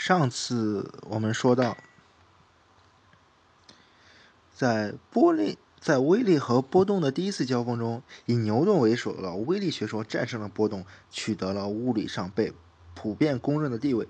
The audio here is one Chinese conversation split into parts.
上次我们说到，在波力在微力和波动的第一次交锋中，以牛顿为首的微力学说战胜了波动，取得了物理上被普遍公认的地位。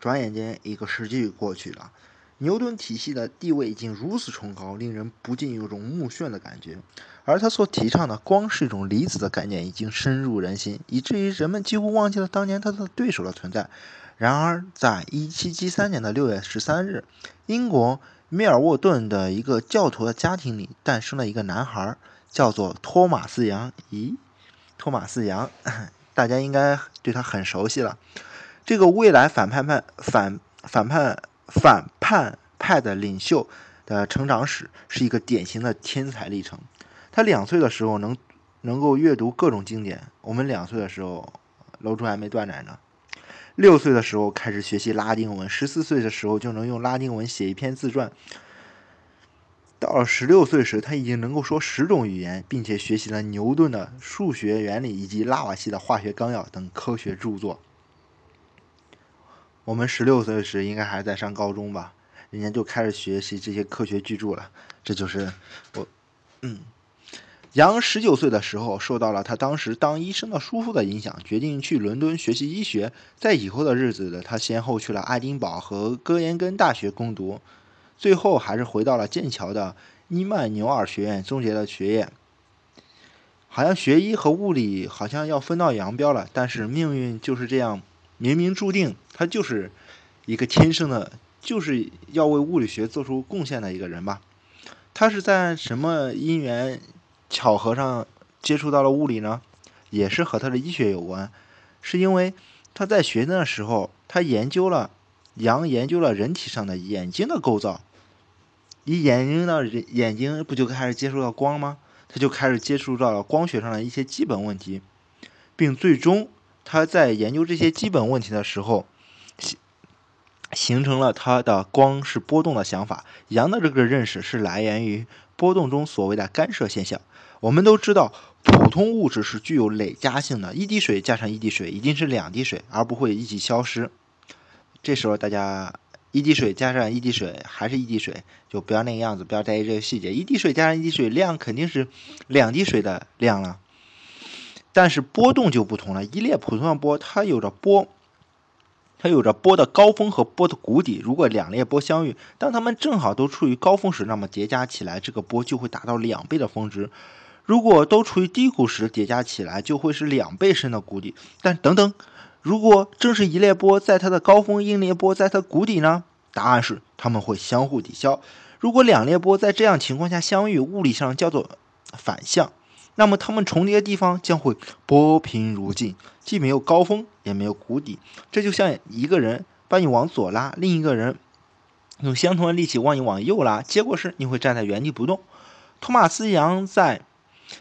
转眼间，一个世纪过去了，牛顿体系的地位已经如此崇高，令人不禁有种目眩的感觉。而他所提倡的光是一种离子的概念，已经深入人心，以至于人们几乎忘记了当年他的对手的存在。然而，在1773年的6月13日，英国密尔沃顿的一个教徒的家庭里诞生了一个男孩，叫做托马斯·杨。咦，托马斯·杨，大家应该对他很熟悉了。这个未来反叛派、反反叛、反叛派的领袖的成长史，是一个典型的天才历程。他两岁的时候能能够阅读各种经典，我们两岁的时候，楼主还没断奶呢。六岁的时候开始学习拉丁文，十四岁的时候就能用拉丁文写一篇自传。到了十六岁时，他已经能够说十种语言，并且学习了牛顿的数学原理以及拉瓦锡的化学纲要等科学著作。我们十六岁时应该还在上高中吧？人家就开始学习这些科学巨著了。这就是我，嗯。杨十九岁的时候，受到了他当时当医生的叔父的影响，决定去伦敦学习医学。在以后的日子的，他先后去了爱丁堡和哥廷根大学攻读，最后还是回到了剑桥的伊曼纽尔学院终结了学业。好像学医和物理好像要分道扬镳了，但是命运就是这样，冥冥注定，他就是一个天生的，就是要为物理学做出贡献的一个人吧。他是在什么因缘？巧合上接触到了物理呢，也是和他的医学有关，是因为他在学的时候，他研究了杨研究了人体上的眼睛的构造，一眼睛的眼睛不就开始接触到光吗？他就开始接触到了光学上的一些基本问题，并最终他在研究这些基本问题的时候，形形成了他的光是波动的想法。杨的这个认识是来源于波动中所谓的干涉现象。我们都知道，普通物质是具有累加性的，一滴水加上一滴水一定是两滴水，而不会一起消失。这时候大家一滴水加上一滴水还是一滴水，就不要那个样子，不要在意这个细节。一滴水加上一滴水，量肯定是两滴水的量了。但是波动就不同了，一列普通的波，它有着波，它有着波的高峰和波的谷底。如果两列波相遇，当它们正好都处于高峰时，那么叠加起来，这个波就会达到两倍的峰值。如果都处于低谷时，叠加起来就会是两倍深的谷底。但等等，如果正是一列波在它的高峰，另一列波在它谷底呢？答案是它们会相互抵消。如果两列波在这样情况下相遇，物理上叫做反向，那么它们重叠的地方将会波平如镜，既没有高峰，也没有谷底。这就像一个人把你往左拉，另一个人用相同的力气往你往右拉，结果是你会站在原地不动。托马斯·杨在。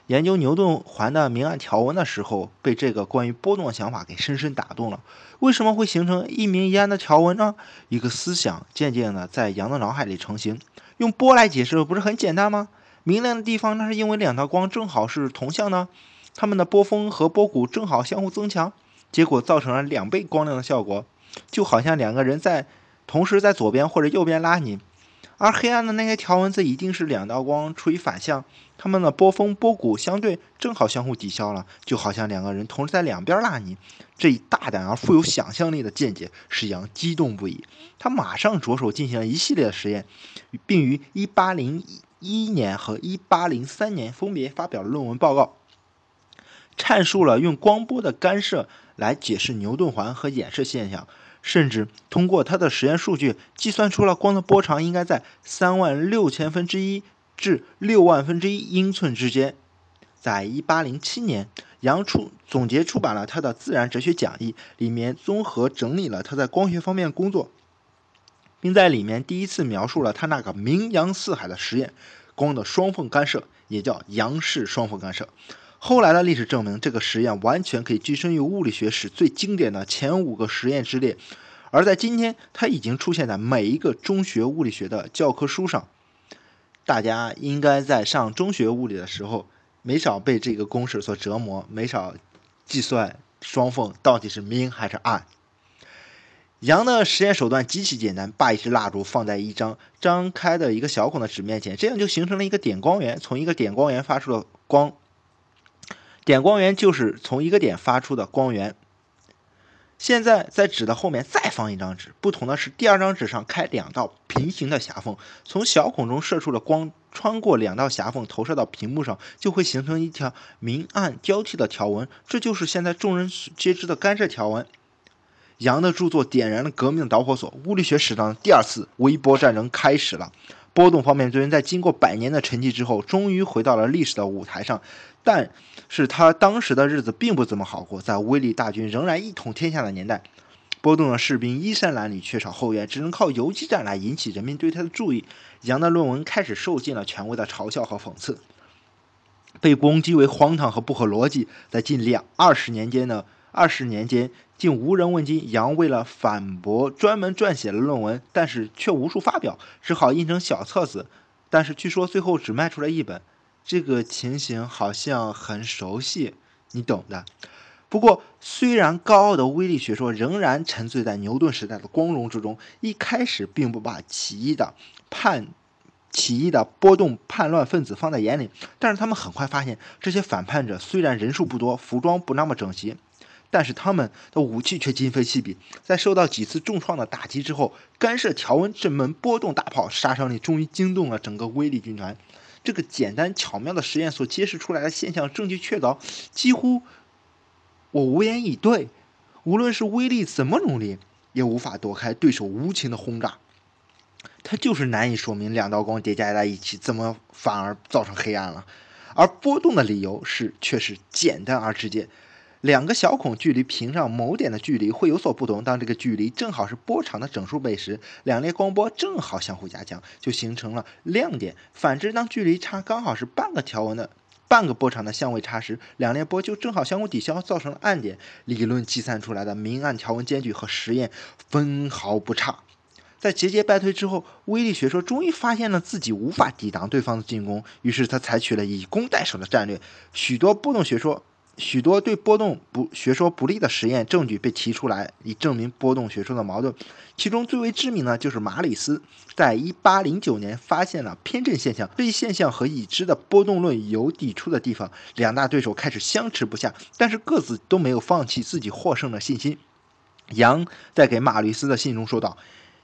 研究牛顿环的明暗条纹的时候，被这个关于波动的想法给深深打动了。为什么会形成一明一暗的条纹呢？一个思想渐渐的在杨的脑海里成型。用波来解释不是很简单吗？明亮的地方，那是因为两道光正好是同向呢，它们的波峰和波谷正好相互增强，结果造成了两倍光亮的效果，就好像两个人在同时在左边或者右边拉你。而黑暗的那些条纹则一定是两道光处于反向，它们的波峰波谷相对正好相互抵消了，就好像两个人同时在两边拉你。这一大胆而富有想象力的见解使杨激动不已，他马上着手进行了一系列的实验，并于1801年和1803年分别发表了论文报告，阐述了用光波的干涉来解释牛顿环和衍射现象。甚至通过他的实验数据计算出了光的波长应该在三万六千分之一至六万分之一英寸之间。在一八零七年，杨出总结出版了他的《自然哲学讲义》，里面综合整理了他在光学方面工作，并在里面第一次描述了他那个名扬四海的实验——光的双缝干涉，也叫杨氏双缝干涉。后来的历史证明，这个实验完全可以跻身于物理学史最经典的前五个实验之列。而在今天，它已经出现在每一个中学物理学的教科书上。大家应该在上中学物理的时候，没少被这个公式所折磨，没少计算双缝到底是明还是暗。杨的实验手段极其简单，把一支蜡烛放在一张张开的一个小孔的纸面前，这样就形成了一个点光源。从一个点光源发出的光，点光源就是从一个点发出的光源。现在在纸的后面再放一张纸，不同的是，第二张纸上开两道平行的狭缝，从小孔中射出的光穿过两道狭缝，投射到屏幕上，就会形成一条明暗交替的条纹。这就是现在众人皆知的干涉条纹。杨的著作点燃了革命导火索，物理学史上的第二次微波战争开始了。波动方面最人在经过百年的沉寂之后，终于回到了历史的舞台上。但是他当时的日子并不怎么好过，在威力大军仍然一统天下的年代，波动的士兵衣衫褴褛，缺少后援，只能靠游击战来引起人民对他的注意。杨的论文开始受尽了权威的嘲笑和讽刺，被攻击为荒唐和不合逻辑。在近两二十年间呢，二十年间竟无人问津。杨为了反驳，专门撰写了论文，但是却无处发表，只好印成小册子。但是据说最后只卖出了一本。这个情形好像很熟悉，你懂的。不过，虽然高傲的微力学说仍然沉醉在牛顿时代的光荣之中，一开始并不把起义的叛、起义的波动叛乱分子放在眼里。但是他们很快发现，这些反叛者虽然人数不多，服装不那么整齐，但是他们的武器却今非昔比。在受到几次重创的打击之后，干涉条纹这门波动大炮杀伤力终于惊动了整个威力军团。这个简单巧妙的实验所揭示出来的现象证据确凿，几乎我无言以对。无论是威力怎么努力，也无法躲开对手无情的轰炸。他就是难以说明两道光叠加在一起，怎么反而造成黑暗了。而波动的理由是，却是简单而直接。两个小孔距离屏上某点的距离会有所不同。当这个距离正好是波长的整数倍时，两列光波正好相互加强，就形成了亮点。反之，当距离差刚好是半个条纹的半个波长的相位差时，两列波就正好相互抵消，造成了暗点。理论计算出来的明暗条纹间距和实验分毫不差。在节节败退之后，威力学说终于发现了自己无法抵挡对方的进攻，于是他采取了以攻代守的战略。许多波动学说。许多对波动不学说不利的实验证据被提出来，以证明波动学说的矛盾。其中最为知名的就是马里斯在1809年发现了偏振现象，这一现象和已知的波动论有抵触的地方。两大对手开始相持不下，但是各自都没有放弃自己获胜的信心。杨在给马里斯的信中说道：“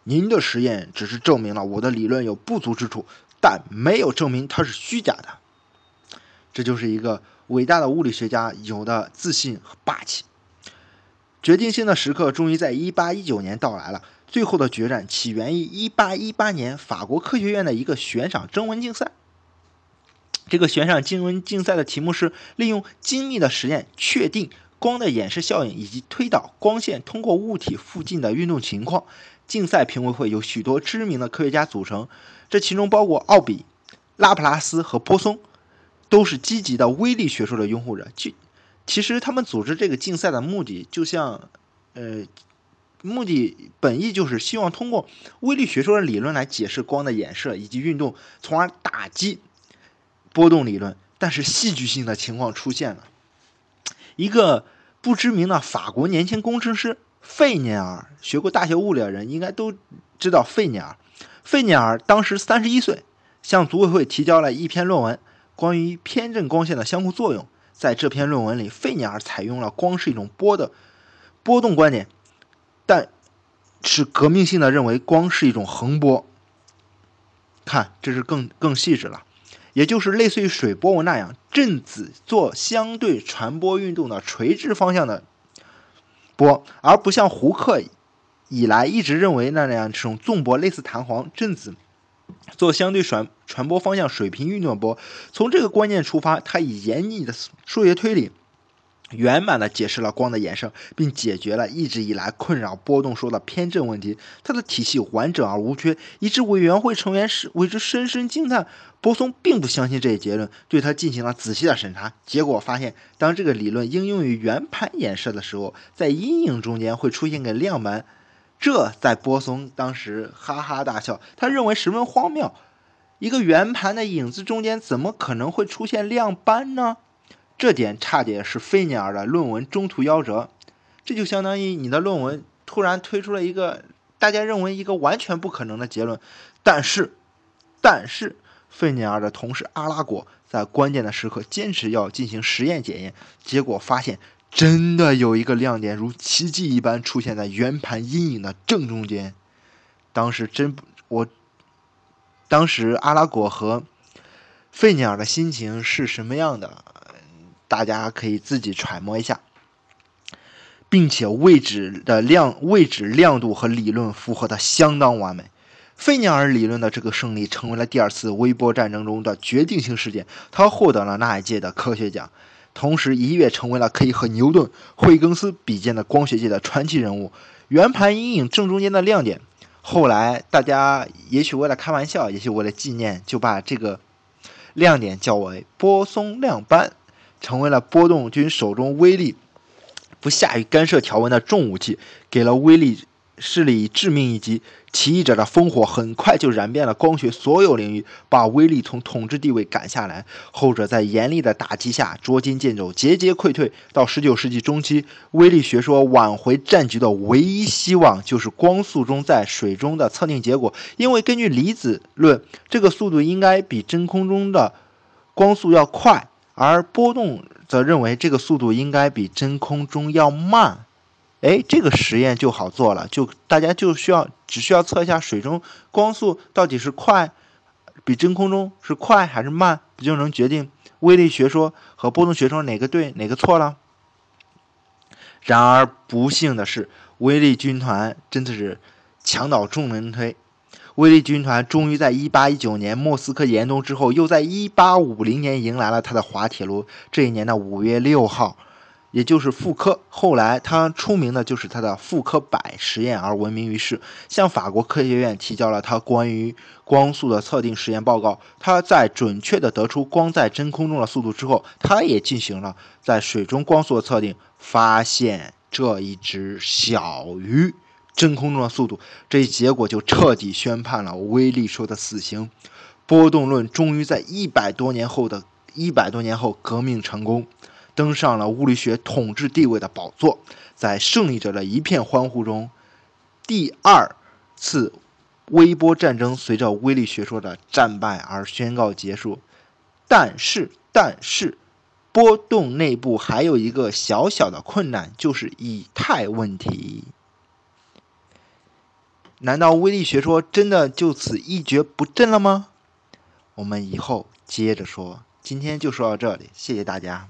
您的实验只是证明了我的理论有不足之处，但没有证明它是虚假的。”这就是一个。伟大的物理学家有的自信和霸气。决定性的时刻终于在1819年到来了。最后的决战起源于1818年法国科学院的一个悬赏征文竞赛。这个悬赏征文竞赛的题目是利用精密的实验确定光的衍射效应，以及推导光线通过物体附近的运动情况。竞赛评委会有许多知名的科学家组成，这其中包括奥比、拉普拉斯和波松。都是积极的微力学说的拥护者。其其实他们组织这个竞赛的目的，就像，呃，目的本意就是希望通过微力学说的理论来解释光的衍射以及运动，从而打击波动理论。但是戏剧性的情况出现了，一个不知名的法国年轻工程师费涅尔，学过大学物理的人应该都知道费涅尔。费涅尔当时三十一岁，向组委会提交了一篇论文。关于偏振光线的相互作用，在这篇论文里，费涅尔采用了光是一种波的波动观点，但是革命性的认为光是一种横波。看，这是更更细致了，也就是类似于水波纹那样，振子做相对传播运动的垂直方向的波，而不像胡克以来一直认为那样这种纵波，类似弹簧振子。做相对传传播方向水平运动波，从这个观念出发，他以严密的数学推理，圆满的解释了光的衍射，并解决了一直以来困扰波动说的偏振问题。他的体系完整而无缺，以致委员会成员是为之深深惊叹。波松并不相信这一结论，对他进行了仔细的审查，结果发现，当这个理论应用于圆盘衍射的时候，在阴影中间会出现个亮斑。这在波松当时哈哈大笑，他认为十分荒谬。一个圆盘的影子中间怎么可能会出现亮斑呢？这点差点使费涅尔的论文中途夭折。这就相当于你的论文突然推出了一个大家认为一个完全不可能的结论，但是，但是费尼尔的同事阿拉果在关键的时刻坚持要进行实验检验，结果发现真的有一个亮点如奇迹一般出现在圆盘阴影的正中间。当时真我，当时阿拉果和费尼尔的心情是什么样的？大家可以自己揣摩一下。并且位置的亮位置亮度和理论符合的相当完美。费尼尔理论的这个胜利成为了第二次微波战争中的决定性事件，他获得了那一届的科学奖，同时一跃成为了可以和牛顿、惠更斯比肩的光学界的传奇人物。圆盘阴影正中间的亮点，后来大家也许为了开玩笑，也许为了纪念，就把这个亮点叫为波松亮斑，成为了波动军手中威力。不下于干涉条纹的重武器，给了威力势力致命一击。奇异者的烽火很快就燃遍了光学所有领域，把威力从统治地位赶下来。后者在严厉的打击下捉襟见肘，节节溃退。到十九世纪中期，威力学说挽回战局的唯一希望就是光速中在水中的测定结果，因为根据离子论，这个速度应该比真空中的光速要快，而波动。则认为这个速度应该比真空中要慢，哎，这个实验就好做了，就大家就需要只需要测一下水中光速到底是快，比真空中是快还是慢，不就能决定微力学说和波动学说哪个对哪个错了？然而不幸的是，微力军团真的是墙倒众人推。威力军团终于在1819年莫斯科严冬之后，又在1850年迎来了他的滑铁卢。这一年的5月6号，也就是妇科。后来他出名的就是他的妇科百实验而闻名于世，向法国科学院提交了他关于光速的测定实验报告。他在准确的得出光在真空中的速度之后，他也进行了在水中光速的测定，发现这一只小鱼。真空中的速度，这一结果就彻底宣判了威利说的死刑。波动论终于在一百多年后的一百多年后革命成功，登上了物理学统治地位的宝座。在胜利者的一片欢呼中，第二次微波战争随着微力学说的战败而宣告结束。但是，但是，波动内部还有一个小小的困难，就是以太问题。难道威力学说真的就此一蹶不振了吗？我们以后接着说。今天就说到这里，谢谢大家。